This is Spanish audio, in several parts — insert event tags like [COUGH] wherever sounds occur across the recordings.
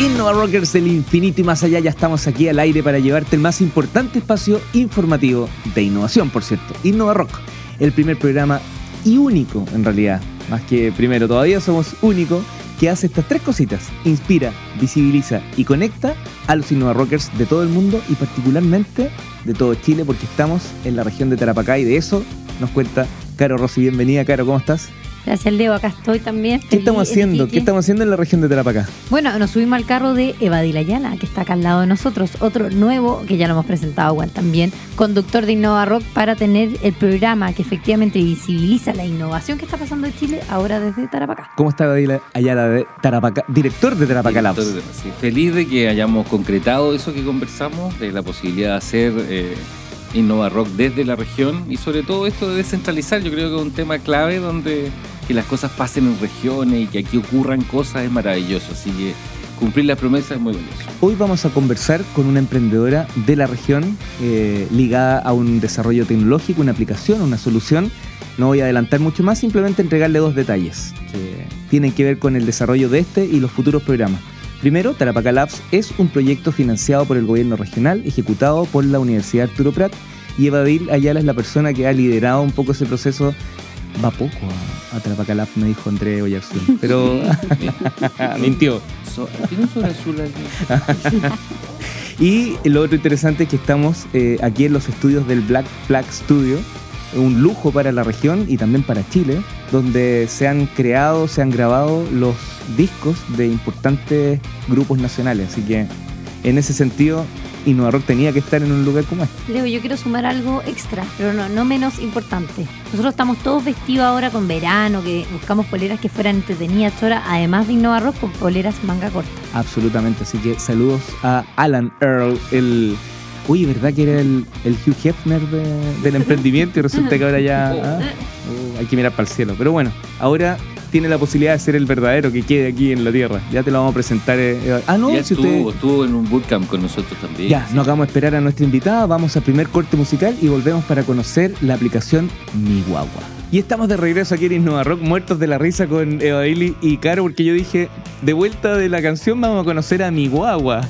Innova Rockers del infinito y más allá, ya estamos aquí al aire para llevarte el más importante espacio informativo de innovación, por cierto, Innova Rock, el primer programa y único en realidad, más que primero, todavía somos único, que hace estas tres cositas, inspira, visibiliza y conecta a los Innova Rockers de todo el mundo y particularmente de todo Chile, porque estamos en la región de Tarapacá y de eso nos cuenta Caro Rossi. Bienvenida, Caro, ¿cómo estás? Gracias, Leo. Acá estoy también. ¿Qué estamos haciendo? ¿Qué estamos haciendo en la región de Tarapacá? Bueno, nos subimos al carro de Evadil Ayala, que está acá al lado de nosotros. Otro nuevo, que ya lo hemos presentado igual también, conductor de Innova Rock para tener el programa que efectivamente visibiliza la innovación que está pasando en Chile ahora desde Tarapacá. ¿Cómo está Evadil Ayala de Tarapacá, director de Tarapacá Labs? feliz de que hayamos concretado eso que conversamos, de la posibilidad de hacer... Eh, Innova Rock desde la región y sobre todo esto de descentralizar, yo creo que es un tema clave donde que las cosas pasen en regiones y que aquí ocurran cosas es maravilloso, así que cumplir la promesa es muy valioso. Hoy vamos a conversar con una emprendedora de la región eh, ligada a un desarrollo tecnológico, una aplicación, una solución. No voy a adelantar mucho más, simplemente entregarle dos detalles que tienen que ver con el desarrollo de este y los futuros programas. Primero, Tarapacá Labs es un proyecto financiado por el gobierno regional, ejecutado por la Universidad Arturo Prat, y Evadil Ayala es la persona que ha liderado un poco ese proceso. Va poco a, Tarapacá Labs, me dijo André Oyarzún, [LAUGHS] pero [LAUGHS] mintió. ¿Tiene un sobre azul y lo otro interesante es que estamos eh, aquí en los estudios del Black Flag Studio, un lujo para la región y también para Chile, donde se han creado, se han grabado los discos de importantes grupos nacionales. Así que en ese sentido, Innova tenía que estar en un lugar como este. Leo, yo quiero sumar algo extra, pero no, no menos importante. Nosotros estamos todos vestidos ahora con verano, que buscamos poleras que fueran entretenidas ahora, además de Innova con poleras manga corta. Absolutamente, así que saludos a Alan Earl, el Uy, ¿verdad que era el, Hugh Hefner del emprendimiento y resulta que ahora ya [LAUGHS] ah, uh, hay que mirar para el cielo? Pero bueno, ahora tiene la posibilidad de ser el verdadero que quede aquí en la tierra. Ya te lo vamos a presentar. Eh, ah, no, si estuvo, estuvo en un bootcamp con nosotros también. Ya, no acabamos de esperar a nuestra invitada. Vamos al primer corte musical y volvemos para conocer la aplicación Mi Guagua. Y estamos de regreso aquí en Innova Rock, muertos de la risa con Eva y Caro, porque yo dije, de vuelta de la canción vamos a conocer a mi guagua.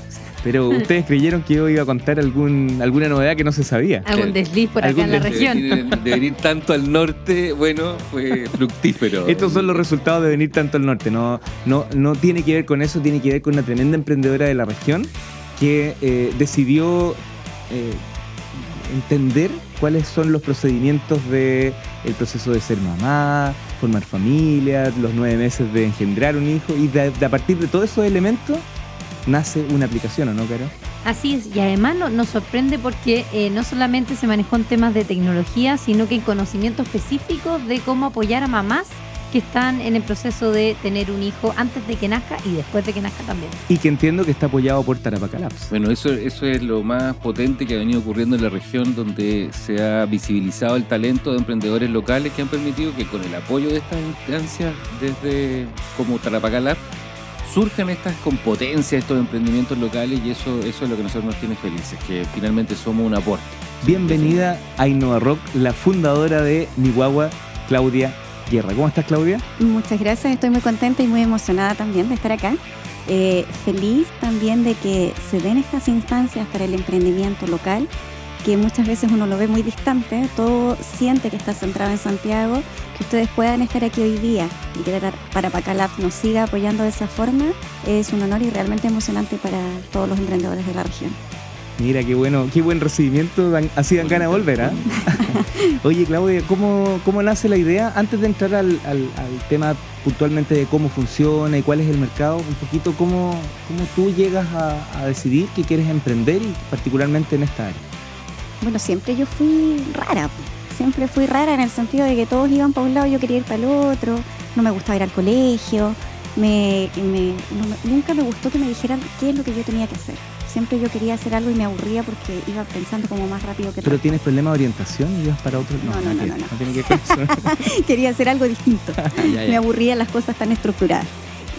Pero ustedes creyeron que yo iba a contar algún, alguna novedad que no se sabía. Algún desliz por acá en la región. De venir, tanto al norte, bueno, fue fructífero. [LAUGHS] Estos son los resultados de venir tanto al norte. No, no, no tiene que ver con eso, tiene que ver con una tremenda emprendedora de la región que eh, decidió eh, entender cuáles son los procedimientos del el proceso de ser mamá, formar familia, los nueve meses de engendrar un hijo y de, a partir de todos esos elementos nace una aplicación, ¿o no, Caro? Así es, y además nos sorprende porque eh, no solamente se manejó en temas de tecnología, sino que en conocimiento específico de cómo apoyar a mamás que están en el proceso de tener un hijo antes de que nazca y después de que nazca también. Y que entiendo que está apoyado por Tarapacá Labs. Bueno, eso, eso es lo más potente que ha venido ocurriendo en la región donde se ha visibilizado el talento de emprendedores locales que han permitido que con el apoyo de estas instancias desde como Tarapacá Labs surjan estas competencias, estos emprendimientos locales y eso, eso es lo que nosotros nos tiene felices, que finalmente somos un aporte. Bienvenida a Innova Rock, la fundadora de Nihuahua, Claudia Guerra. ¿Cómo estás, Claudia? Muchas gracias, estoy muy contenta y muy emocionada también de estar acá. Eh, feliz también de que se den estas instancias para el emprendimiento local que muchas veces uno lo ve muy distante, todo siente que está centrado en Santiago, que ustedes puedan estar aquí hoy día y que para Pacalab nos siga apoyando de esa forma, es un honor y realmente emocionante para todos los emprendedores de la región. Mira, qué bueno, qué buen recibimiento, así dan ganas de volver, ¿ah? [LAUGHS] Oye, Claudia, ¿cómo, ¿cómo nace la idea? Antes de entrar al, tema puntualmente de cómo funciona y cuál es el mercado, un poquito cómo, cómo tú llegas a decidir que quieres emprender y particularmente en esta área. Bueno, siempre yo fui rara, siempre fui rara en el sentido de que todos iban para un lado y yo quería ir para el otro, no me gustaba ir al colegio, me, nunca me gustó que me dijeran qué es lo que yo tenía que hacer. Siempre yo quería hacer algo y me aburría porque iba pensando como más rápido que ¿Pero tienes problema de orientación y ibas para otro? No, no, no, no. no, [LAUGHS] quería hacer algo distinto. [LAUGHS] Me aburrían las cosas tan estructuradas.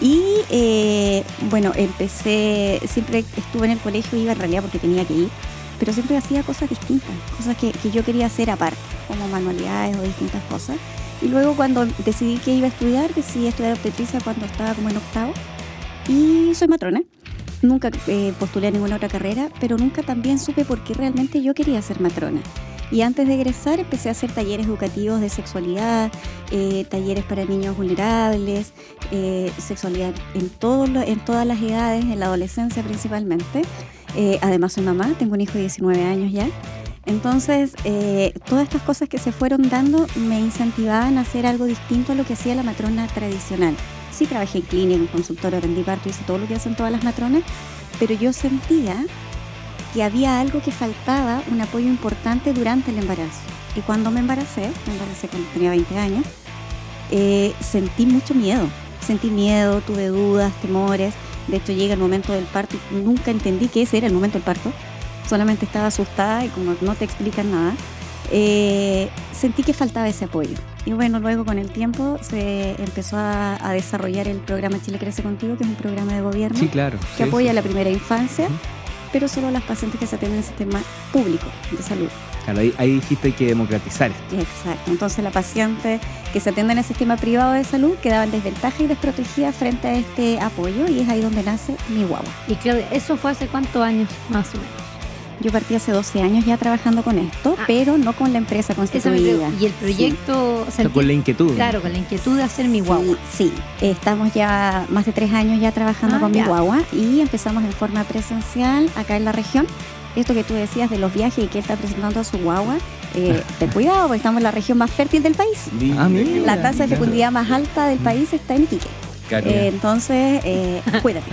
Y eh, bueno, empecé, siempre estuve en el colegio, iba en realidad porque tenía que ir pero siempre hacía cosas distintas, cosas que, yo quería hacer aparte, como manualidades o distintas cosas. Y luego cuando decidí que iba a estudiar, decidí estudiar obstetricia cuando estaba como en octavo y soy matrona. nunca eh, postulé a ninguna otra carrera, pero nunca también supe por qué realmente yo quería ser matrona. Y antes de egresar empecé a hacer talleres educativos de sexualidad, eh, talleres para niños vulnerables, eh, sexualidad en, todo en todas las edades, en la adolescencia principalmente. Eh, además soy mamá, tengo un hijo de 19 años ya. Entonces, todas estas cosas que se fueron dando me incentivaban a hacer algo distinto a lo que hacía la matrona tradicional. Sí, trabajé en clínica, en consultorio, aprendí parto, hice todo lo que hacen todas las matronas, pero yo sentía que había algo que faltaba, un apoyo importante durante el embarazo. Y cuando me embaracé, me embaracé cuando tenía 20 años, eh, sentí mucho miedo. Sentí miedo, tuve dudas, temores. De hecho, llega el momento del parto y nunca entendí que ese era el momento del parto. Solamente estaba asustada y como no te explican nada, eh, sentí que faltaba ese apoyo. Y bueno, luego con el tiempo se empezó a, desarrollar el programa Chile Crece Contigo, que es un programa de gobierno que apoya la primera infancia pero solo las pacientes que se atienden en el sistema público de salud. Claro, ahí, dijiste hay que democratizar esto. Exacto. Entonces la paciente que se atiende en el sistema privado de salud quedaba en desventaja y desprotegida frente a este apoyo y es ahí donde nace mi guagua. Y Claudia, ¿eso fue hace cuántos años más o menos? Yo partí hace 12 años ya trabajando con esto, ah. pero no con la empresa constituida. Y el proyecto... con la inquietud. Claro, con la inquietud de hacer mi guagua. Sí, estamos ya más de tres años ya trabajando ah, con mi guagua y empezamos en forma presencial acá en la región. Esto que tú decías de los viajes y que él está presentando a su guagua, eh, ten cuidado, porque estamos en la región más fértil del país. Ah, la tasa de fecundidad más alta del país está en Iquique. Eh, entonces, eh, cuídate.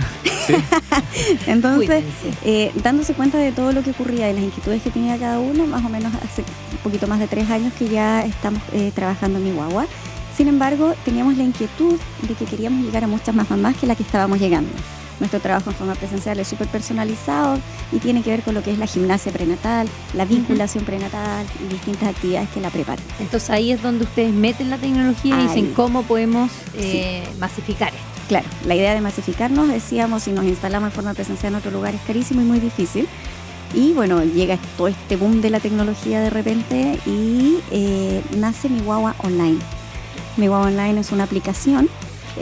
[LAUGHS] entonces, eh, dándose cuenta de todo lo que ocurría y las inquietudes que tenía cada uno, más o menos hace un poquito más de tres años que ya estamos trabajando en mi guagua. Sin embargo, teníamos la inquietud de que queríamos llegar a muchas más mamás que la que estábamos llegando. Nuestro trabajo en forma presencial es súper personalizado y tiene que ver con lo que es la gimnasia prenatal, la vinculación prenatal y distintas actividades que la preparan. Entonces ahí es donde ustedes meten la tecnología y dicen cómo podemos eh, masificar esto. Claro, la idea de masificarnos, decíamos, si nos instalamos en forma presencial en otro lugar es carísimo y muy difícil. Y bueno, llega todo este boom de la tecnología de repente y eh, nace mi guagua online. Mi guagua online es una aplicación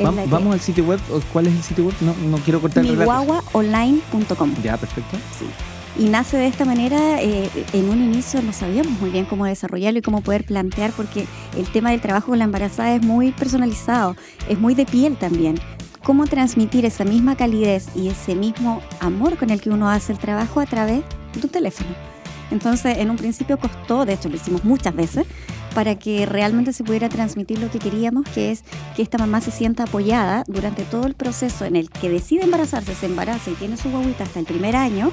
Vamos, al sitio web. ¿Cuál es el sitio web? No, no quiero cortar el Guaguaonline.com. Ya, perfecto. Sí. Y nace de esta manera, eh, en un inicio no sabíamos muy bien cómo desarrollarlo y cómo poder plantear, porque el tema del trabajo con la embarazada es muy personalizado, es muy de piel también. Cómo transmitir esa misma calidez y ese mismo amor con el que uno hace el trabajo a través de un teléfono. Entonces, en un principio costó, de hecho lo hicimos muchas veces, para que realmente se pudiera transmitir lo que queríamos, que es que esta mamá se sienta apoyada durante todo el proceso en el que decide embarazarse, se embaraza y tiene su guaguita hasta el primer año,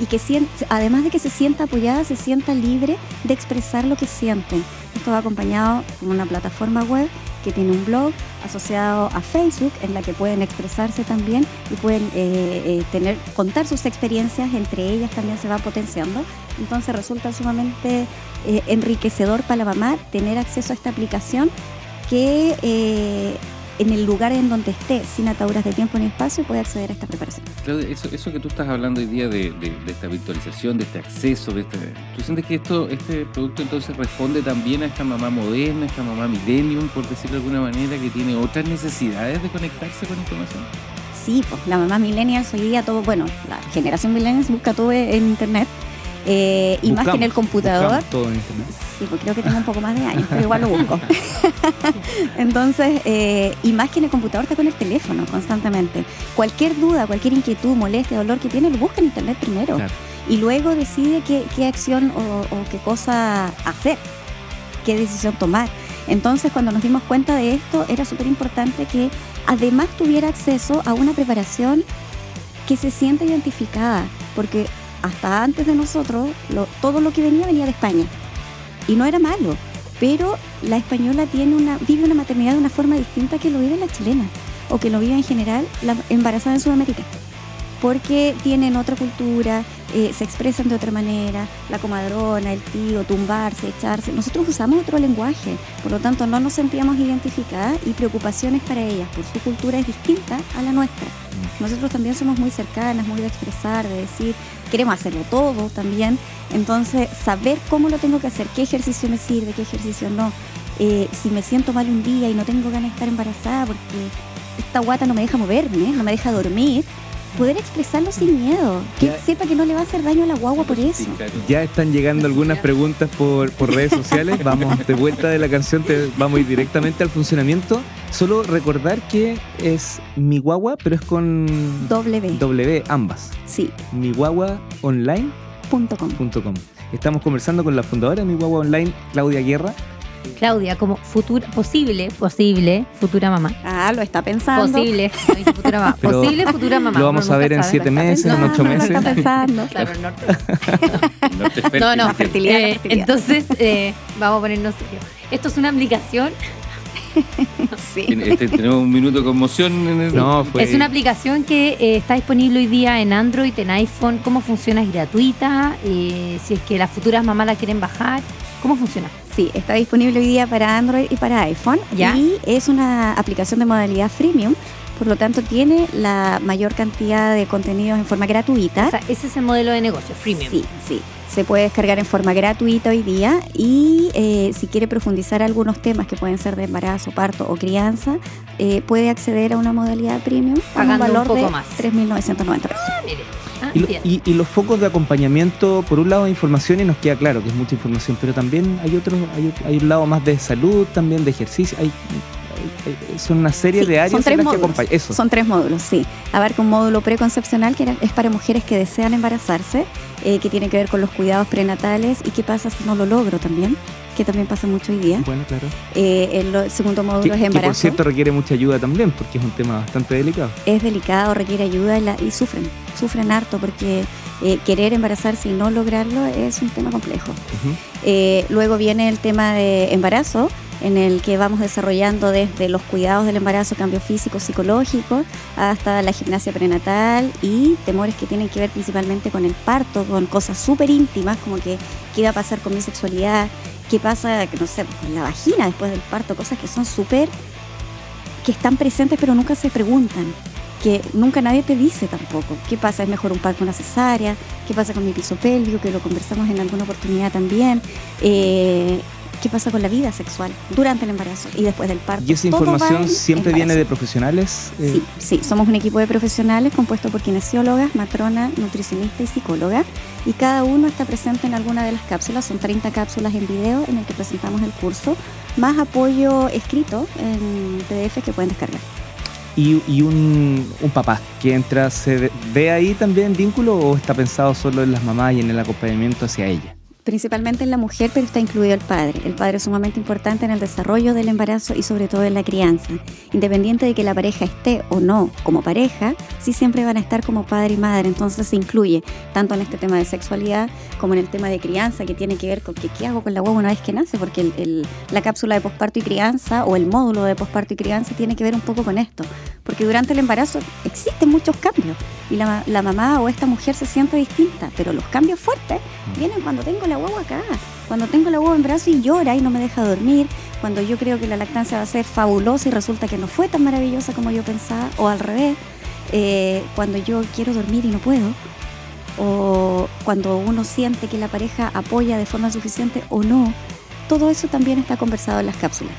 y que además de que se sienta apoyada, se sienta libre de expresar lo que sienten. Esto va acompañado con una plataforma web que tiene un blog asociado a Facebook en la que pueden expresarse también y pueden eh, eh, tener contar sus experiencias entre ellas también se va potenciando. Entonces resulta sumamente eh, enriquecedor para la mamá tener acceso a esta aplicación que en el lugar en donde esté, sin ataduras de tiempo ni espacio, puede acceder a esta preparación. Claudia, eso, eso que tú estás hablando hoy día de, esta virtualización, de este acceso, de este, ¿tú sientes que esto, este producto entonces responde también a esta mamá moderna, a esta mamá millennium, por decirlo de alguna manera, que tiene otras necesidades de conectarse con información? Sí, pues la mamá millennial hoy día todo, bueno, la generación millennial busca todo en internet eh, y más que en el computador. Todo en internet. Sí, porque creo que tengo un poco más de años, pero igual lo busco. [LAUGHS] Entonces, eh, y más que en el computador está con el teléfono constantemente. Cualquier duda, cualquier inquietud, molestia, dolor que tiene, lo busca en internet primero. Y luego decide qué, qué acción o, qué cosa hacer, qué decisión tomar. Entonces, cuando nos dimos cuenta de esto, era súper importante que además tuviera acceso a una preparación que se sienta identificada, porque hasta antes de nosotros, todo lo que venía venía de España. Y no era malo, pero la española tiene una, vive una maternidad de una forma distinta que lo vive la chilena o que lo vive en general la embarazada en Sudamérica porque tienen otra cultura, eh, se expresan de otra manera, la comadrona, el tío, tumbarse, echarse. Nosotros usamos otro lenguaje, por lo tanto no nos sentíamos identificadas y preocupaciones para ellas, por su cultura es distinta a la nuestra. Nosotros también somos muy cercanas, muy de expresar, de decir, queremos hacerlo todo también. Entonces, saber cómo lo tengo que hacer, qué ejercicio me sirve, qué ejercicio no. Eh, si me siento mal un día y no tengo ganas de estar embarazada porque esta guata no me deja moverme, no me deja dormir, poder expresarlo sin miedo. Que Ya. sepa que no le va a hacer daño a la guagua por eso. Ya están llegando algunas preguntas por, por redes sociales. Vamos de vuelta de la canción, te- vamos a ir directamente al funcionamiento. Solo recordar que es mi guagua, pero es con W. W, ambas. Sí, Mi guagua online punto com. Com. Estamos conversando con la fundadora de Mi Guagua Online, Claudia Guerra. Claudia, como futura, posible, posible, futura mamá. Ah, lo está pensando. Posible, no futura mamá. [LAUGHS] Pero Posible futura mamá. lo vamos a ver en siete meses, en ocho lo meses. Está pensando. [LAUGHS] Claro, el norte. No fértil, No, no. fertilidad, la Eh, fertilidad. entonces, eh, vamos a ponernos serios. Esto es una aplicación, [LAUGHS] Sí. Este, tenemos un minuto de conmoción en el... No, fue. es una aplicación que eh, está disponible hoy día en Android, en iPhone. ¿Cómo funciona? Es gratuita. eh, si es que las futuras mamás la quieren bajar, ¿cómo funciona? Sí, está disponible hoy día para Android y para iPhone. Ya. Y es una aplicación de modalidad freemium. Por lo tanto, tiene la mayor cantidad de contenidos en forma gratuita. O sea, ese es el modelo de negocio, freemium. Sí, sí. Se puede descargar en forma gratuita hoy día y eh, si quiere profundizar algunos temas que pueden ser de embarazo, parto o crianza, eh, puede acceder a una modalidad premium un Pagando un valor poco de más. 3.990 pesos. Ah, mire. Ah, Y, lo- y- y los focos de acompañamiento, por un lado información y nos queda claro que es mucha información, pero también hay otro, hay, hay un lado más de salud, también de ejercicio, hay, hay- hay- son una serie Sí, de áreas son tres en las que módulos. acompañan. Eso. Son tres módulos, sí. Abarca un módulo preconcepcional que es para mujeres que desean embarazarse, eh, que tiene que ver con los cuidados prenatales y qué pasa si no lo logro también, que también pasa mucho hoy día. Bueno, claro. Eh, el, segundo módulo Que, es que, por embarazo. cierto requiere mucha ayuda también, porque es un tema bastante delicado. es delicado, requiere ayuda y, la- y sufren, sufren harto porque eh, querer embarazarse y no lograrlo es un tema complejo. Eh, luego viene el tema de embarazo, en el que vamos desarrollando desde los cuidados del embarazo, cambios físicos, psicológicos, hasta la gimnasia prenatal y temores que tienen que ver principalmente con el parto, con cosas súper íntimas, como que qué va a pasar con mi sexualidad, qué pasa, no sé, con la vagina después del parto, cosas que son súper, que están presentes pero nunca se preguntan que nunca nadie te dice tampoco. ¿Qué pasa? ¿Es mejor un parto, una cesárea? ¿Qué pasa con mi piso pélvico? Que lo conversamos en alguna oportunidad también. Eh, ¿Qué pasa con la vida sexual durante el embarazo y después del parto? Y esa información siempre viene de profesionales. eh, Sí, sí, somos un equipo de profesionales compuesto por kinesiólogas, matrona, nutricionista y psicóloga. Y cada uno está presente en alguna de las cápsulas. Son 30 cápsulas en video en el que presentamos el curso, más apoyo escrito en PDF que pueden descargar. Y, un, un papá que entra, ¿se ve- ve ahí también vínculo o está pensado solo en las mamás y en el acompañamiento hacia ella? Principalmente en la mujer, pero está incluido el padre. El padre es sumamente importante en el desarrollo del embarazo y sobre todo en la crianza. Independiente de que la pareja esté o no como pareja, sí siempre van a estar como padre y madre. Entonces se incluye tanto en este tema de sexualidad como en el tema de crianza, que tiene que ver con que, qué hago con la guagua una vez que nace, porque el- el- la cápsula de posparto y crianza o el módulo de posparto y crianza tiene que ver un poco con esto. Porque durante el embarazo existen muchos cambios y la, la mamá o esta mujer se siente distinta, pero los cambios fuertes vienen cuando tengo la guagua acá, cuando tengo la guagua en brazo y llora y no me deja dormir, cuando yo creo que la lactancia va a ser fabulosa y resulta que no fue tan maravillosa como yo pensaba, o al revés, eh, cuando yo quiero dormir y no puedo, o cuando uno siente que la pareja apoya de forma suficiente o no, todo eso también está conversado en las cápsulas.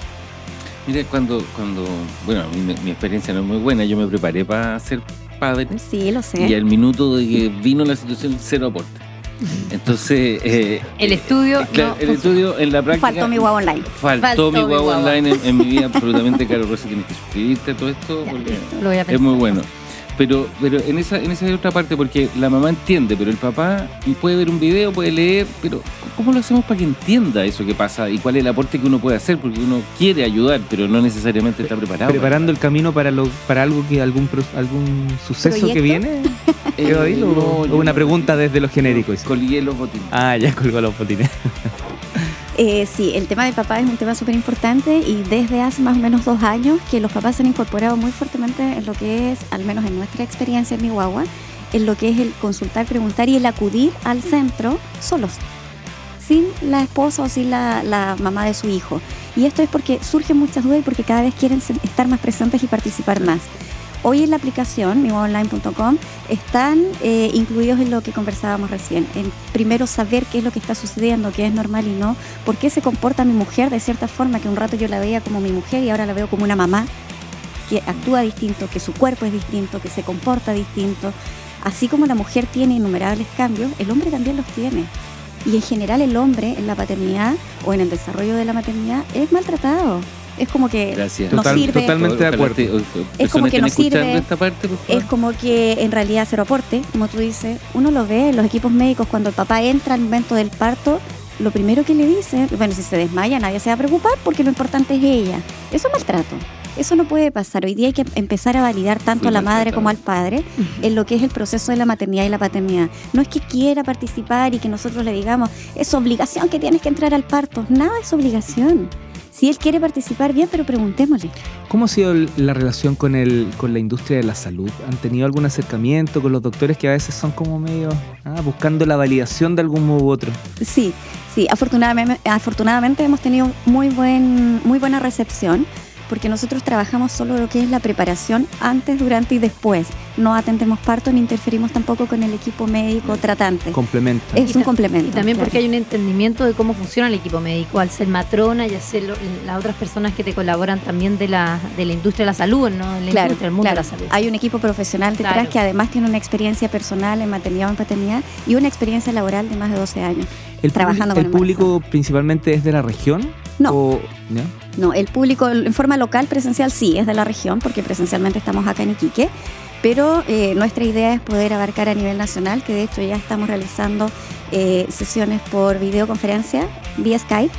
Mira, cuando, cuando, bueno, mi experiencia no es muy buena, yo me preparé para ser padre Sí, lo sé. y al minuto de que vino la situación, cero aporte. Entonces, eh, El estudio claro, no el funciona. estudio en la práctica. Faltó mi guagua online. Faltó, Faltó mi online en, en mi vida, absolutamente, Caro Rossi, tienes que suscribirte a todo esto Ya, porque listo, lo voy a es muy bueno. Pero, pero en esa, en esa otra parte, porque la mamá entiende, pero el papá puede ver un video, puede leer, pero ¿cómo lo hacemos para que entienda eso que pasa y cuál es el aporte que uno puede hacer? Porque uno quiere ayudar, pero no necesariamente está preparado. Preparando el camino para lo, para algo que algún pro- algún suceso que viene. [LAUGHS] Eh, ¿Quedó ahí? ¿O- no, o yo una pregunta desde los genéricos. Colgué los botines. Ah, ya colgó los botines. [LAUGHS] Eh, sí, el tema del papá es un tema súper importante y desde hace más o menos dos años que los papás se han incorporado muy fuertemente en lo que es, al menos en nuestra experiencia en mi guagua, en lo que es el consultar, preguntar y el acudir al centro solos, sin la esposa o sin la, la mamá de su hijo. Y esto es porque surgen muchas dudas y porque cada vez quieren estar más presentes y participar más. Hoy en la aplicación, miwaonline.com, están eh, incluidos en lo que conversábamos recién. En primero saber qué es lo que está sucediendo, qué es normal y no, por qué se comporta mi mujer de cierta forma, que un rato yo la veía como mi mujer y ahora la veo como una mamá que actúa distinto, que su cuerpo es distinto, que se comporta distinto. Así como la mujer tiene innumerables cambios, el hombre también los tiene. Y en general el hombre en la paternidad o en el desarrollo de la maternidad es maltratado. Es como que Gracias. Total- sirve. totalmente de acuerdo. Es como que no estén escuchando sirve. esta parte. Es como que en realidad cero aporte, como tú dices. Uno lo ve en los equipos médicos cuando el papá entra al momento del parto. Lo primero que le dicen, bueno, si se desmaya nadie se va a preocupar porque lo importante es ella. Eso es maltrato. Eso no puede pasar. Hoy día hay que empezar a validar tanto a la madre como al padre en lo que es el proceso de la maternidad y la paternidad. No es que quiera participar y que nosotros le digamos, es obligación que tienes que entrar al parto. Nada es obligación. Si él quiere participar, bien, pero preguntémosle. ¿Cómo ha sido la relación con, el, con la industria de la salud? ¿Han tenido algún acercamiento con los doctores que a veces son como medio ah, buscando la validación de algún modo u otro? Sí, sí, afortunadamente, afortunadamente hemos tenido muy, buen, muy buena recepción porque nosotros trabajamos solo lo que es la preparación antes, durante y después. No atendemos parto ni interferimos tampoco con el equipo médico tratante. Complementa. Es Y un complemento. Y también claro. porque hay un entendimiento de cómo funciona el equipo médico, al ser matrona y hacer lo- las otras personas que te colaboran también de la, de la industria de la salud, ¿no? De la Claro, industria del mundo claro. de la salud. Hay un equipo profesional detrás Claro. que además tiene una experiencia personal en maternidad o en paternidad y una experiencia laboral de más de 12 años. ¿El, trabajando con ¿El público principalmente es de la región? No. O- ¿ya? No, el público en forma local, presencial, sí, es de la región, porque presencialmente estamos acá en Iquique, pero eh, nuestra idea es poder abarcar a nivel nacional, que de hecho ya estamos realizando eh, sesiones por videoconferencia vía Skype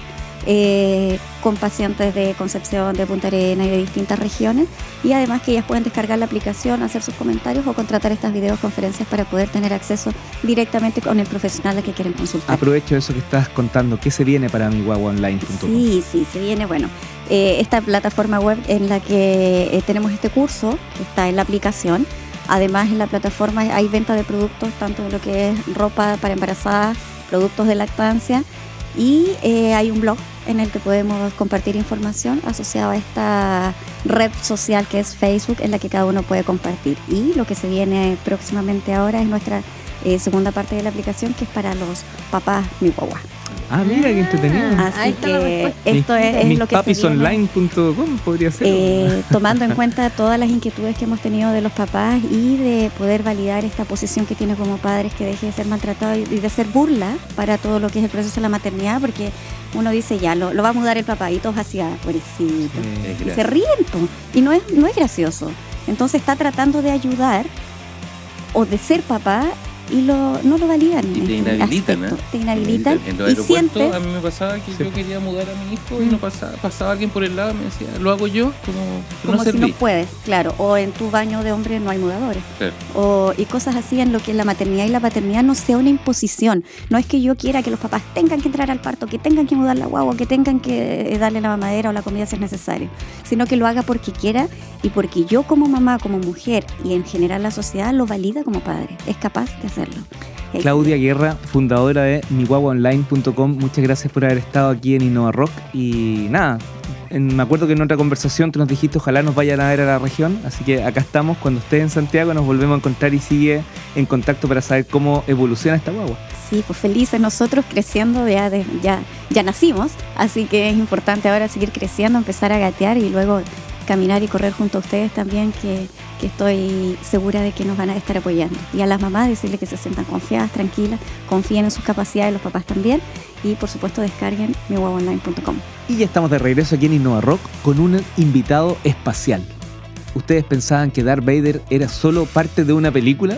eh, con pacientes de Concepción, de Punta Arena y de distintas regiones, y además que ellas pueden descargar la aplicación, hacer sus comentarios o contratar estas videoconferencias para poder tener acceso directamente con el profesional al que quieren consultar. Aprovecho eso que estás contando. ¿Qué se viene para mi guaguaonline.com? Sí, sí, se viene, bueno, eh, esta plataforma web en la que eh, tenemos este curso, que está en la aplicación. Además, en la plataforma hay venta de productos, tanto de lo que es ropa para embarazadas, productos de lactancia, y eh, hay un blog en el que podemos compartir información asociada a esta red social que es Facebook, en la que cada uno puede compartir. Y lo que se viene próximamente ahora es nuestra eh, segunda parte de la aplicación, que es para los papás mi guagua. Ah, mira, qué entretenido. Ah, ahí Así está la que esto es, es lo que. Mispapisonline.com podría ser. Eh, [LAUGHS] tomando en cuenta todas las inquietudes que hemos tenido de los papás y de poder validar esta posición que tiene como padres que deje de ser maltratado y de ser burla para todo lo que es el proceso de la maternidad, porque uno dice ya, lo, lo va a mudar el papá y todos así, ah, pobrecito. Y se ríen po, y no es, no es gracioso. Entonces está tratando de ayudar o de ser papá y lo, no lo validan. Y te este inhabilitan, aspecto. ¿eh? Te inhabilitan En los aeropuertos sientes a mí me pasaba que Sí. yo quería mudar a mi hijo y no pasaba, pasaba alguien por el lado y me decía, lo hago yo, como, como no si serví. no puedes, claro. O en tu baño de hombre no hay mudadores. Claro. o, y cosas así en lo que la maternidad y la paternidad no sea una imposición. No es que yo quiera que los papás tengan que entrar al parto, que tengan que mudar la guagua, que tengan que eh, darle la mamadera o la comida si es necesario, sino que lo haga porque quiera y porque yo como mamá, como mujer y en general la sociedad lo valida como padre, es capaz de hacerlo. Es- Claudia Guerra, fundadora de mihuaguaonline.com, muchas gracias por haber estado aquí en Innova Rock. Y nada, me acuerdo que en otra conversación tú nos dijiste ojalá nos vayan a ver a la región, así que acá estamos, cuando estés en Santiago nos volvemos a encontrar y sigue en contacto para saber cómo evoluciona esta guagua. Sí, pues felices nosotros creciendo, ya, de- ya, ya nacimos, así que es importante ahora seguir creciendo, empezar a gatear y luego caminar y correr junto a ustedes también, que, estoy segura de que nos van a estar apoyando. Y a las mamás decirles que se sientan confiadas, tranquilas, confíen en sus capacidades, los papás también, y por supuesto descarguen mihuevoonline.com. Y ya estamos de regreso aquí en Innova Rock con un invitado espacial. ¿Ustedes pensaban que Darth Vader era solo parte de una película?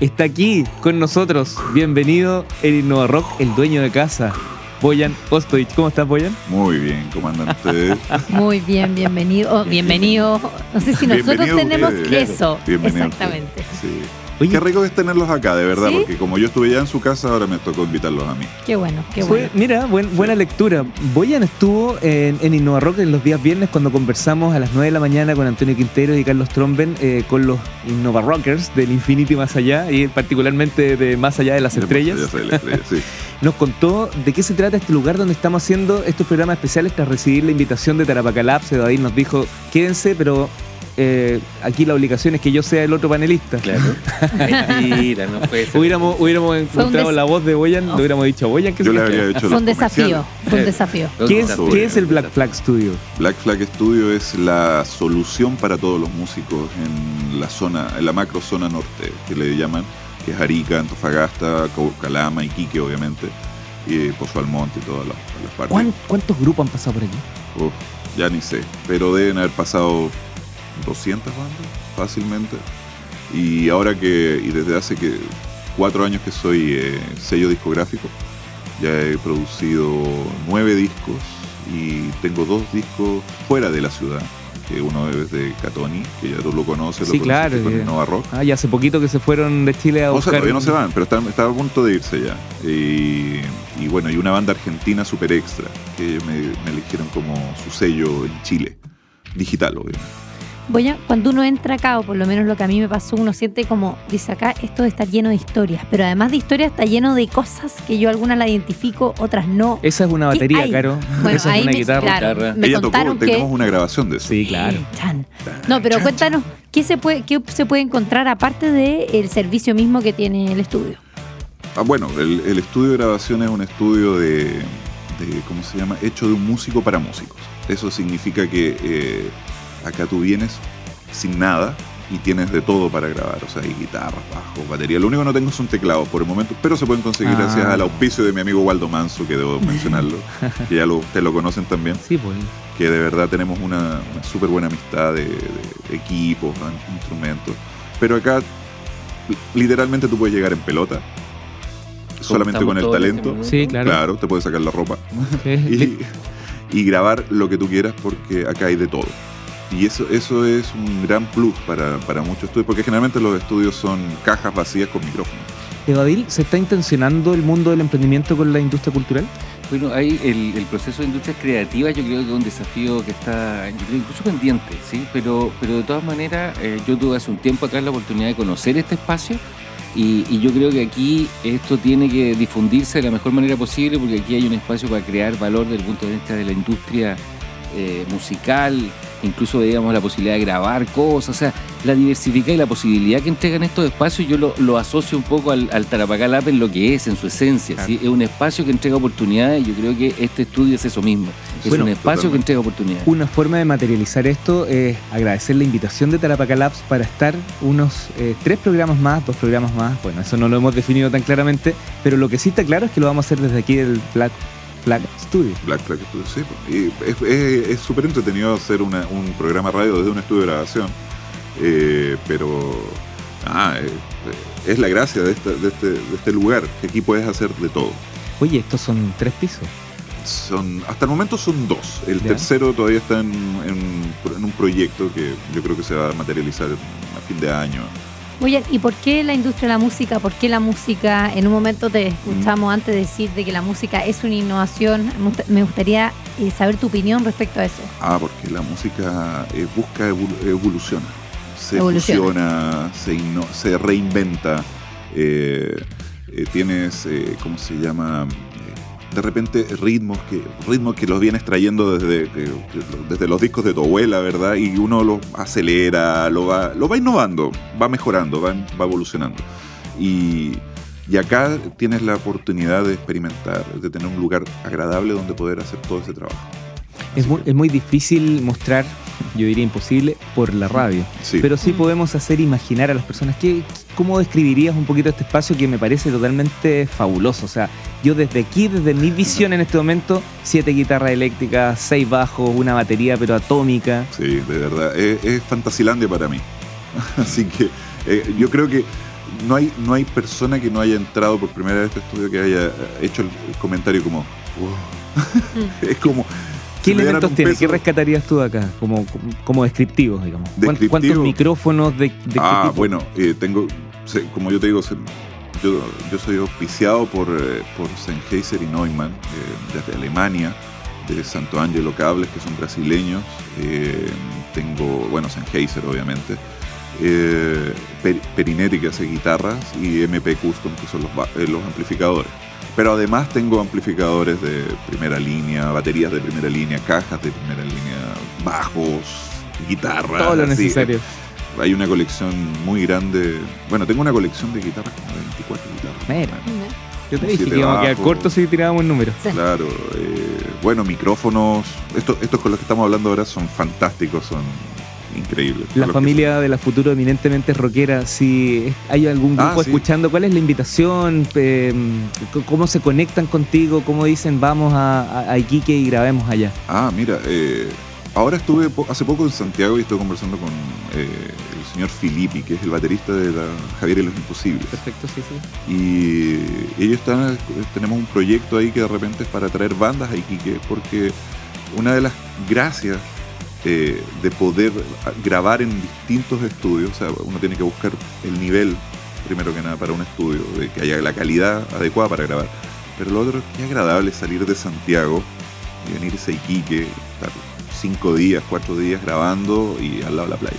Está aquí con nosotros. Bienvenido en Innova Rock, el dueño de casa, Boyan Ostoich. ¿Cómo estás, Boyan? Muy bien, ¿cómo andan ustedes? [LAUGHS] Muy bien, bienvenido. oh, bienvenido. No sé si nosotros Bienvenido tenemos ustedes. eso. Bienvenido Exactamente. Sí. Oye, Qué rico es tenerlos acá, de verdad, ¿Sí? porque como yo estuve ya en su casa, ahora me tocó invitarlos a mí. Qué bueno, qué fue- bueno. mira, buen- buena lectura. Boyan estuvo en, en Innova Rock en los días viernes cuando conversamos a las 9 de la mañana con Antonio Quintero y Carlos Tromben eh, con los Innova Rockers del Infinity Más Allá y particularmente de Más Allá de las Estrellas. Ya sé, la estrella, sí. [LAUGHS] nos contó de qué se trata este lugar donde estamos haciendo estos programas especiales tras recibir la invitación de Tarapacá Labs. David nos dijo, quédense, pero eh, aquí la obligación es que yo sea el otro panelista. Claro. [LAUGHS] Mentira, no puede ser. Hubiéramos, hubiéramos encontrado la voz de Boyan, le hubiéramos dicho, Boyan, ¿qué Yo se le habría hecho Fue un desafío. Fue un Eh. desafío. ¿Qué es, Sobre- qué es el Black Flag Studio? Black Flag Studio es la solución para todos los músicos en la zona, en la macro zona norte, que le llaman, que es Arica, Antofagasta, Calama, Iquique, obviamente, y Pozo Almonte y todas las, las partes. ¿Cuán- ¿Cuántos grupos han pasado por aquí? Uf, ya ni sé, pero deben haber pasado 200 bandas fácilmente. Y ahora que, y desde hace que cuatro años que soy eh, sello discográfico, ya he producido nueve discos y tengo dos discos fuera de la ciudad. Que uno es de Catoni, que ya tú lo conoces, Sí, lo claro, conociste con Nova Rock. Ah, ya hace poquito que se fueron de Chile a O sea, buscar... todavía no se van, pero están, está a punto de irse ya. Y, y bueno, y una banda argentina super extra, que me, me eligieron como su sello en Chile. Digital, obviamente. Voy a, cuando uno entra acá, o por lo menos lo que a mí me pasó, uno siente como, dice acá, esto está lleno de historias, pero además de historias está lleno de cosas que yo algunas las identifico, otras no. Esa es una ¿Qué batería? Caro. Bueno, Esa es ahí una me, guitarra. claro, guitarra. me Ella tocó, contaron que... tenemos una grabación de eso. Sí, claro. Chan. No, pero cuéntanos, ¿qué se puede, qué se puede encontrar aparte del servicio mismo que tiene el estudio? Ah, bueno, el, el estudio de grabación es un estudio de, de, ¿cómo se llama? Hecho de un músico para músicos. Eso significa que eh, acá tú vienes sin nada y tienes de todo para grabar. O sea, hay guitarras, bajo, batería. Lo único que no tengo son teclados por el momento, pero se pueden conseguir Ah. gracias al auspicio de mi amigo Waldo Manso, que debo [LAUGHS] mencionarlo, que ya lo, ustedes lo conocen también. Sí, pues. que de verdad tenemos una, una súper buena amistad de, equipos, instrumentos. Pero acá, literalmente tú puedes llegar en pelota, solamente con el este talento. Sí, claro. Claro, te puedes sacar la ropa Sí. [LAUGHS] y, y grabar lo que tú quieras porque acá hay de todo. Y eso, eso es un gran plus para, para muchos estudios, porque generalmente los estudios son cajas vacías con micrófono. Evadil, ¿se está intencionando el mundo del emprendimiento con la industria cultural? Bueno, ahí el, el proceso de industrias creativas yo creo que es un desafío que está yo creo, incluso pendiente, ¿sí? Pero, pero de todas maneras, eh, yo tuve hace un tiempo atrás la oportunidad de conocer este espacio y, y yo creo que aquí esto tiene que difundirse de la mejor manera posible porque aquí hay un espacio para crear valor desde el punto de vista de la industria eh, musical, incluso veíamos la posibilidad de grabar cosas, o sea, la diversificar y la posibilidad que entregan estos espacios, yo lo, lo asocio un poco al, al Tarapacá Lab en lo que es, en su esencia. Claro. ¿sí? Es un espacio que entrega oportunidades y yo creo que este estudio es eso mismo. Es Bueno, un espacio totalmente. que entrega oportunidades. Una forma de materializar esto es agradecer la invitación de Tarapaca Labs para estar unos eh, tres programas más, dos programas más. Bueno, eso no lo hemos definido tan claramente, pero lo que sí está claro es que lo vamos a hacer desde aquí del Black Flag Studio. Black Flag Studio, sí. pues. Y es- súper entretenido hacer una- un programa radio desde un estudio de grabación. Eh, pero ah, es la gracia de, esta- de este, de este lugar, que aquí puedes hacer de todo. Oye, estos son tres pisos. Son, hasta el momento son dos. El Ya. tercero todavía está en, en- en un proyecto que yo creo que se va a materializar a fin de año. Oye, ¿y por qué la industria de la música? ¿Por qué la música? En un momento te escuchamos antes decir de que la música es una innovación. Me gust- Me gustaría eh, saber tu opinión respecto a eso. Ah, porque la música eh, busca evolu- evoluciona. Se Evoluciona. fusiona, se reinventa. eh, eh, tienes, eh, ¿cómo se llama? Eh, De repente ritmos que, ritmos que los vienes trayendo desde, que- desde los discos de tu abuela, ¿verdad? Y uno los acelera, lo va, lo va innovando, va mejorando, va, va evolucionando. Y, y acá tienes la oportunidad de experimentar, de tener un lugar agradable donde poder hacer todo ese trabajo. Es muy, es muy difícil mostrar, yo diría imposible, por la radio. Sí. Pero sí Mm. podemos hacer imaginar a las personas. ¿qué, ¿Cómo describirías un poquito este espacio que me parece totalmente fabuloso? O sea, yo desde aquí, desde mi visión en este momento, siete guitarras eléctricas, seis bajos, una batería pero atómica. Sí, de verdad. Es, es Fantasilandia para mí. [LAUGHS] Así que eh, yo creo que no hay, no hay persona que no haya entrado por primera vez a este estudio que haya hecho el, el comentario como. "Wow". [LAUGHS] es como. ¿Qué elementos tiene? peso- ¿Qué rescatarías tú acá? Como, como descriptivos, digamos. ¿Cuán- ¿Cuántos micrófonos de, de qué Ah, tipo? bueno, eh, tengo. como yo te digo, yo, yo soy auspiciado por, eh, por Sennheiser y Neumann eh, desde Alemania, de Santo Angelo Cables, que son brasileños. tengo, bueno, Sennheiser, obviamente. Per- Perinetti, que hace guitarras, y MP Custom, que son los amplificadores. Pero además tengo amplificadores de primera línea, baterías de primera línea, cajas de primera línea, bajos, guitarras. Todo lo así. necesario. Hay una colección muy grande. Bueno, tengo una colección de guitarras como de 24 guitarras. Mira. Yo te dije que íbamos a quedar cortos si tirábamos el número. Claro, eh, bueno, micrófonos. Estos, estos con los que estamos hablando ahora son fantásticos, son increíbles. La familia de la futuro eminentemente rockera, si hay algún Ah, grupo sí. escuchando, ¿cuál es la invitación? Eh, c- ¿Cómo se conectan contigo? ¿Cómo dicen vamos a, a- a Iquique y grabemos allá? Ah, mira, eh, ahora estuve po- hace poco en Santiago y estuve conversando con eh, el señor Filippi, que es el baterista de la Javier y los Imposibles. Perfecto, sí, sí. Y ellos están, tenemos un proyecto ahí que de repente es para traer bandas a Iquique, porque una de las gracias eh, de poder grabar en distintos estudios, o sea, uno tiene que buscar el nivel, primero que nada, para un estudio, de que haya la calidad adecuada para grabar. Pero lo otro es que es agradable salir de Santiago y venirse a Iquique, estar cinco días, cuatro días grabando y al lado de la playa.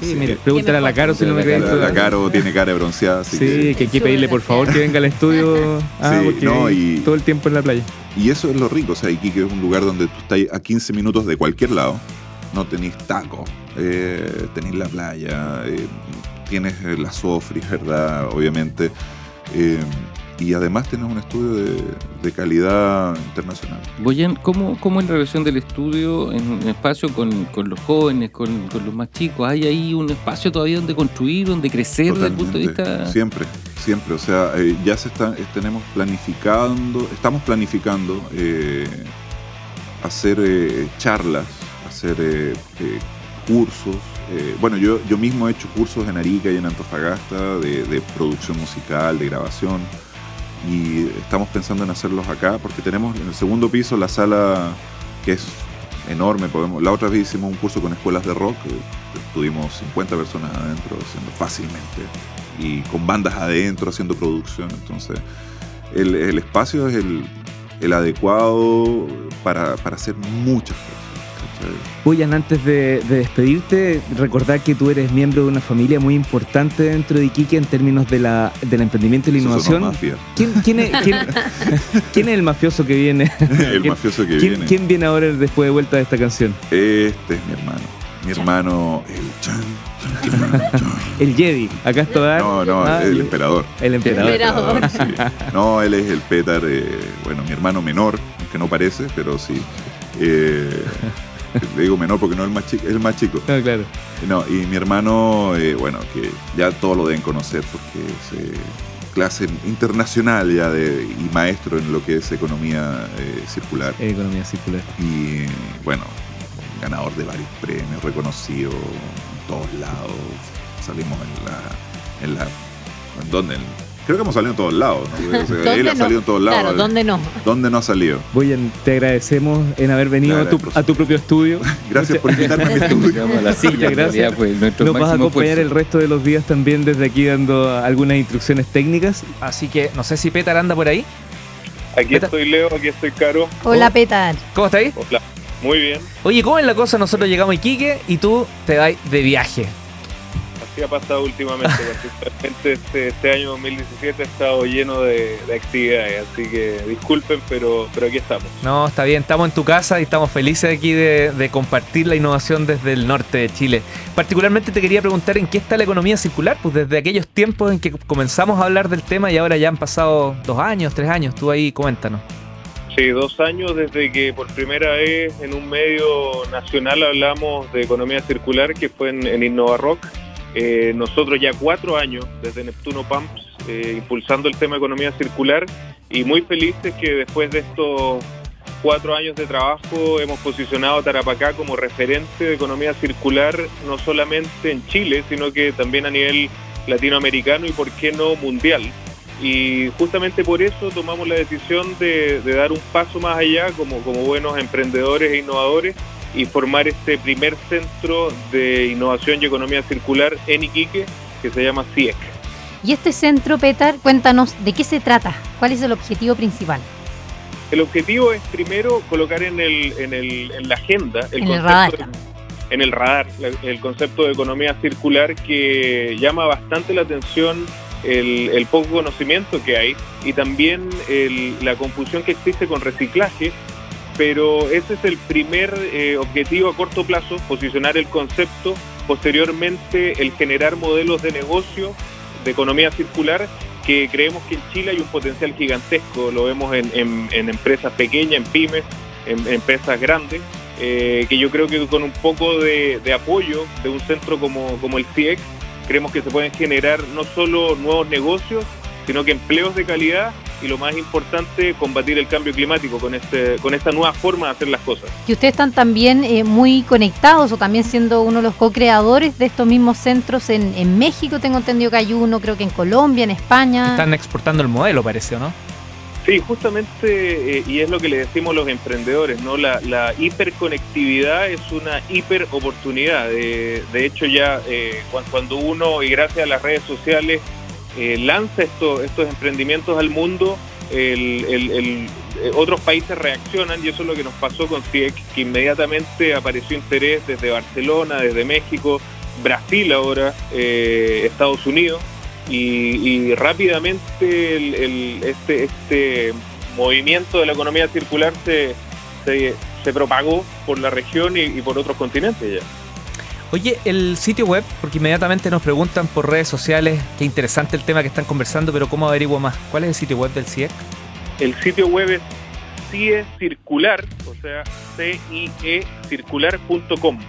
Sí, Sí. mire, pregúntale a la Caro si no me creen. La, la Caro tiene cara de bronceada, así Sí, que... que hay que pedirle por favor que venga al estudio. Ah, Sí, porque no, y- todo el tiempo en la playa. Y eso es lo rico, o sea, Iquique es un lugar donde tú estás a 15 minutos de cualquier lado, no tenéis taco, eh, tenéis la playa, eh, tienes eh, la Sofris, ¿verdad? Obviamente. eh, y además tienes un estudio de, de calidad internacional. Boyan, ¿cómo, ¿cómo es la relación del estudio en un espacio con, con los jóvenes, con, con los más chicos? ¿Hay ahí un espacio todavía donde construir, donde crecer desde el punto de vista...? Siempre, siempre. O sea, eh, ya se está, tenemos planificando, estamos planificando eh, hacer eh, charlas, hacer eh, eh, cursos. Eh, bueno, yo, yo mismo he hecho cursos en Arica y en Antofagasta de, producción musical, de grabación. Y estamos pensando en hacerlos acá porque tenemos en el segundo piso la sala que es enorme. Podemos, la otra vez hicimos un curso con escuelas de rock. Tuvimos 50 personas adentro haciendo fácilmente y con bandas adentro haciendo producción. Entonces, el, el espacio es el, el adecuado para, para hacer muchas cosas. Boyan, antes de, de despedirte, recordar que tú eres miembro de una familia muy importante dentro de Iquique en términos de la, del emprendimiento y la innovación. ¿Quién, quién es, quién- [LAUGHS] quién es el mafioso que viene? [LAUGHS] el ¿Quién- mafioso que ¿Quién, viene. quién viene ahora después de vuelta de esta canción? Este es mi hermano. Mi hermano, el Chan. El Jedi. Acá está Dar. No, no, Ah, el emperador. El emperador. Emperador. Sí. No, él es el Petar, eh, bueno, mi hermano menor, que no parece, pero sí. Eh, [LAUGHS] le digo menor porque no es el más chico, es el más chico. No, claro. No, y mi hermano, eh, bueno, que ya todos lo deben conocer porque es eh, clase internacional ya de, y maestro en lo que es economía eh, circular. Economía circular. Y bueno, ganador de varios premios, reconocido en todos lados. Salimos en la. En la ¿En dónde? En- creo que hemos salido en todos lados. ¿no? O sea, ¿Dónde él ha no? salido en todos lados. Claro, ¿dónde no? ¿Dónde no ha salido? Te agradecemos en haber venido a tu, por a tu propio estudio. [LAUGHS] Gracias por invitarme a mi [LAUGHS] estudio. a la silla, gracias. pues, Nos vas a acompañar el resto de los días también desde aquí dando algunas instrucciones técnicas. Así que no sé si Petar anda por ahí. Aquí estoy Leo, aquí estoy Caro. Hola, Petar. ¿Cómo está ahí? Hola. Muy bien, Oye, ¿cómo es la cosa? Nosotros llegamos a Iquique y tú te vas de viaje. Ha pasado últimamente. [LAUGHS] particularmente este, este año 2017 ha estado lleno de, de actividades, así que disculpen, pero, pero aquí estamos. No, está bien, estamos en tu casa y estamos felices aquí de, de compartir la innovación desde el norte de Chile. Particularmente te quería preguntar en qué está la economía circular, pues desde aquellos tiempos en que comenzamos a hablar del tema y ahora ya han pasado dos años, tres años, tú ahí coméntanos. Sí, dos años desde que por primera vez en un medio nacional hablamos de economía circular, que fue en, en Innova Rock. Eh, nosotros ya cuatro años desde Neptuno Pumps eh, impulsando el tema economía circular y muy felices que después de estos cuatro años de trabajo hemos posicionado a Tarapacá como referente de economía circular no solamente en Chile, sino que también a nivel latinoamericano y por qué no mundial. Y justamente por eso tomamos la decisión de, dar un paso más allá como buenos emprendedores e innovadores y formar este primer centro de innovación y economía circular en Iquique que se llama CIEC. Y este centro, Petar, cuéntanos de qué se trata, cuál es el objetivo principal. El objetivo es primero colocar en, el, en, el, en la agenda en el radar. de- en el radar el concepto de economía circular que llama bastante la atención el, el poco conocimiento que hay y también el- la confusión que existe con reciclaje pero ese es el primer eh, objetivo a corto plazo, posicionar el concepto, posteriormente el generar modelos de negocio de economía circular que creemos que en Chile hay un potencial gigantesco, lo vemos en, empresas pequeñas, en pymes, en, empresas grandes, eh, que yo creo que con un poco de, apoyo de un centro como, como el CIEX, creemos que se pueden generar no solo nuevos negocios, sino que empleos de calidad y lo más importante, combatir el cambio climático con, este, con esta nueva forma de hacer las cosas. Y ustedes están también eh, muy conectados o también siendo uno de los co-creadores de estos mismos centros en, en, México, tengo entendido que hay uno, creo que en Colombia, en España. Están exportando el modelo, parece, ¿no? Sí, justamente, eh, y es lo que le decimos los emprendedores, ¿no? La, la hiperconectividad es una hiperoportunidad. De, de hecho, ya eh, cuando uno, y gracias a las redes sociales, eh, lanza esto, estos emprendimientos al mundo, el, otros países reaccionan y eso es lo que nos pasó con CIEC, que inmediatamente apareció interés desde Barcelona, desde México, Brasil ahora, Estados Unidos y, rápidamente este, este movimiento de la economía circular se, se, propagó por la región y, por otros continentes ya. Oye, el sitio web, porque inmediatamente nos preguntan por redes sociales, qué interesante el tema que están conversando, pero ¿cómo averiguo más? ¿Cuál es el sitio web del CIEC? El sitio web es CIE Circular, o sea, C-I-E circular.com.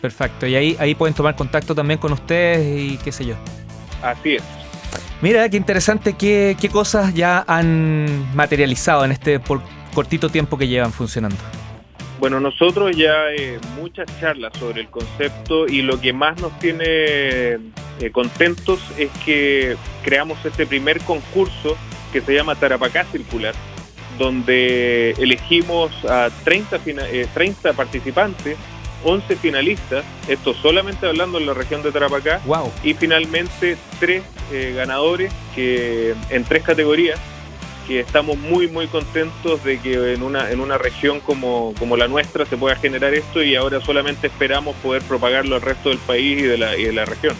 Perfecto, y ahí, ahí pueden tomar contacto también con ustedes y qué sé yo. Así es. Mira, qué interesante, qué, qué cosas ya han materializado en este por cortito tiempo que llevan funcionando. Bueno, nosotros ya eh, muchas charlas sobre el concepto y lo que más nos tiene eh, contentos es que creamos este primer concurso que se llama Tarapacá Circular, donde elegimos a 30, 30 eh, participantes 11 finalistas, esto solamente hablando en la región de Tarapacá, wow. y finalmente tres eh, ganadores que en tres categorías, que estamos muy muy contentos de que en una, en una región como, como la nuestra se pueda generar esto y ahora solamente esperamos poder propagarlo al resto del país y de la, y de la región.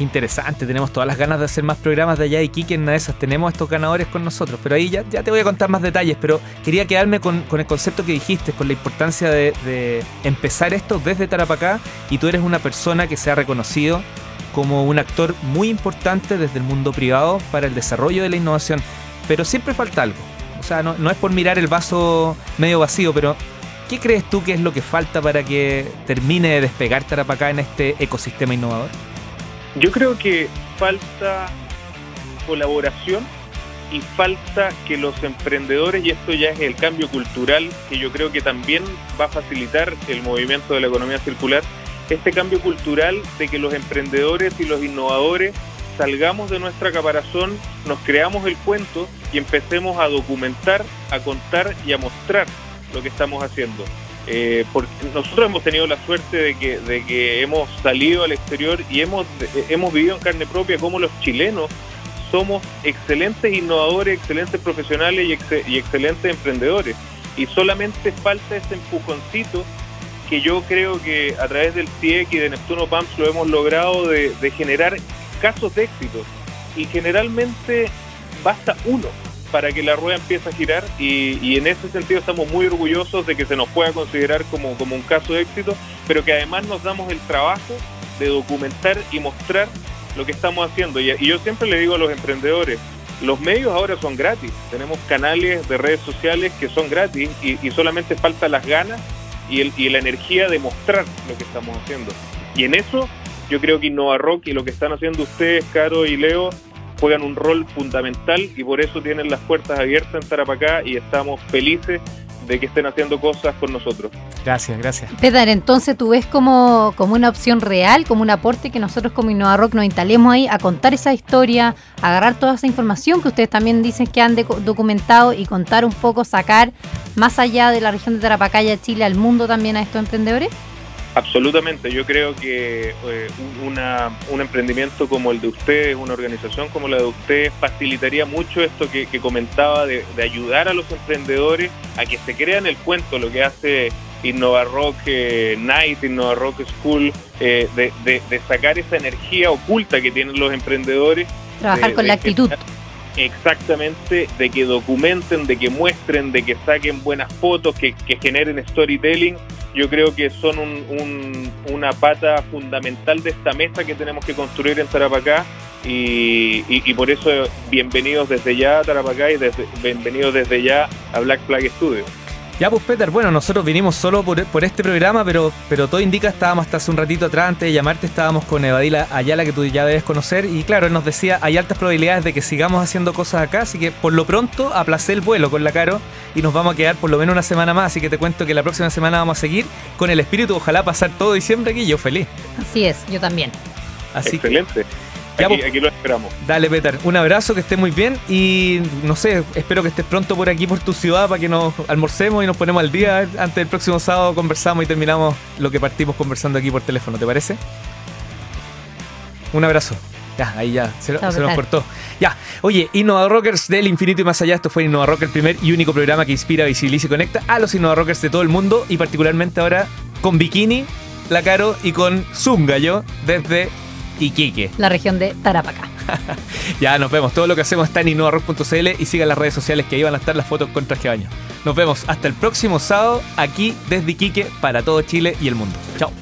Interesante, tenemos todas las ganas de hacer más programas de allá de Iquique, en una de esas tenemos estos ganadores con nosotros, pero ahí ya, ya te voy a contar más detalles, pero quería quedarme con, el concepto que dijiste, con la importancia de, empezar esto desde Tarapacá y tú eres una persona que se ha reconocido como un actor muy importante desde el mundo privado para el desarrollo de la innovación, pero siempre falta algo, o sea, no, es por mirar el vaso medio vacío, pero ¿qué crees tú que es lo que falta para que termine de despegar Tarapacá en este ecosistema innovador? Yo creo que falta colaboración y falta que los emprendedores, y esto ya es el cambio cultural, que yo creo que también va a facilitar el movimiento de la economía circular, este cambio cultural de que los emprendedores y los innovadores salgamos de nuestra caparazón, nos creamos el cuento y empecemos a documentar, a contar y a mostrar lo que estamos haciendo. Eh, nosotros hemos tenido la suerte de que, de que hemos salido al exterior y hemos, hemos vivido en carne propia como los chilenos somos excelentes innovadores, excelentes profesionales y, excelentes emprendedores. Y solamente falta ese empujoncito que yo creo que a través del CIEC y de Neptuno PAMS lo hemos logrado de generar casos de éxito. Y generalmente basta uno para que la rueda empiece a girar y, en ese sentido estamos muy orgullosos de que se nos pueda considerar como, como un caso de éxito, pero que además nos damos el trabajo de documentar y mostrar lo que estamos haciendo. Y, yo siempre le digo a los emprendedores, los medios ahora son gratis, tenemos canales de redes sociales que son gratis y, solamente falta las ganas y, el, y la energía de mostrar lo que estamos haciendo. Y en eso yo creo que Innova Rock y lo que están haciendo ustedes, Caro y Leo, juegan un rol fundamental y por eso tienen las puertas abiertas en Tarapacá y estamos felices de que estén haciendo cosas con nosotros. Gracias, gracias. Pedar, entonces tú ves como, como una opción real, como un aporte que nosotros como Innova Rock nos instalemos ahí a contar esa historia, agarrar toda esa información que ustedes también dicen que han documentado y contar un poco, sacar más allá de la región de Tarapacá y de Chile al mundo también a estos emprendedores? Absolutamente, yo creo que eh, un emprendimiento como el de ustedes, una organización como la de ustedes, facilitaría mucho esto que, comentaba de, ayudar a los emprendedores a que se crean el cuento, lo que hace Innova Rock eh, Night, Innova Rock School, eh, de, sacar esa energía oculta que tienen los emprendedores. Trabajar con la actitud. Exactamente, de que documenten, de que muestren, de que saquen buenas fotos, que, generen storytelling. Yo creo que son un- un- una pata fundamental de esta mesa que tenemos que construir en Tarapacá y, y- y por eso bienvenidos desde ya a Tarapacá y desde- bienvenidos desde ya a Black Flag Studio. Ya, pues Peter, bueno, nosotros vinimos solo por, por este programa, pero, pero todo indica, estábamos hasta hace un ratito atrás, antes de llamarte, estábamos con Evadila Ayala, que tú ya debes conocer, y claro, él nos decía, hay altas probabilidades de que sigamos haciendo cosas acá, así que por lo pronto aplacé el vuelo con la Caro y nos vamos a quedar por lo menos una semana más, así que te cuento que la próxima semana vamos a seguir con el espíritu, ojalá pasar todo diciembre aquí, yo feliz. Así es, yo también. Así Excelente. Aquí, pues. aquí lo esperamos. dale Peter, un abrazo, que estés muy bien y no sé, espero que estés pronto por aquí, por tu ciudad, para que nos almorcemos y nos ponemos al día. Antes del próximo sábado conversamos y terminamos lo que partimos conversando aquí por teléfono, ¿te parece? Un abrazo. Ya, ahí ya, se, se nos cortó. Ya, oye, Innova Rockers del infinito y más allá, esto fue Innova Rocker, el primer y único programa que inspira, visibiliza y conecta a los Innova Rockers de todo el mundo y particularmente ahora con Bikini, La Caro y con Zunga, yo, desde Iquique. La región de Tarapacá. [LAUGHS] Ya, nos vemos. Todo lo que hacemos está en innovarock.cl y sigan las redes sociales que ahí van a estar las fotos con traje de baño. Nos vemos hasta el próximo sábado aquí desde Iquique para todo Chile y el mundo. Chao.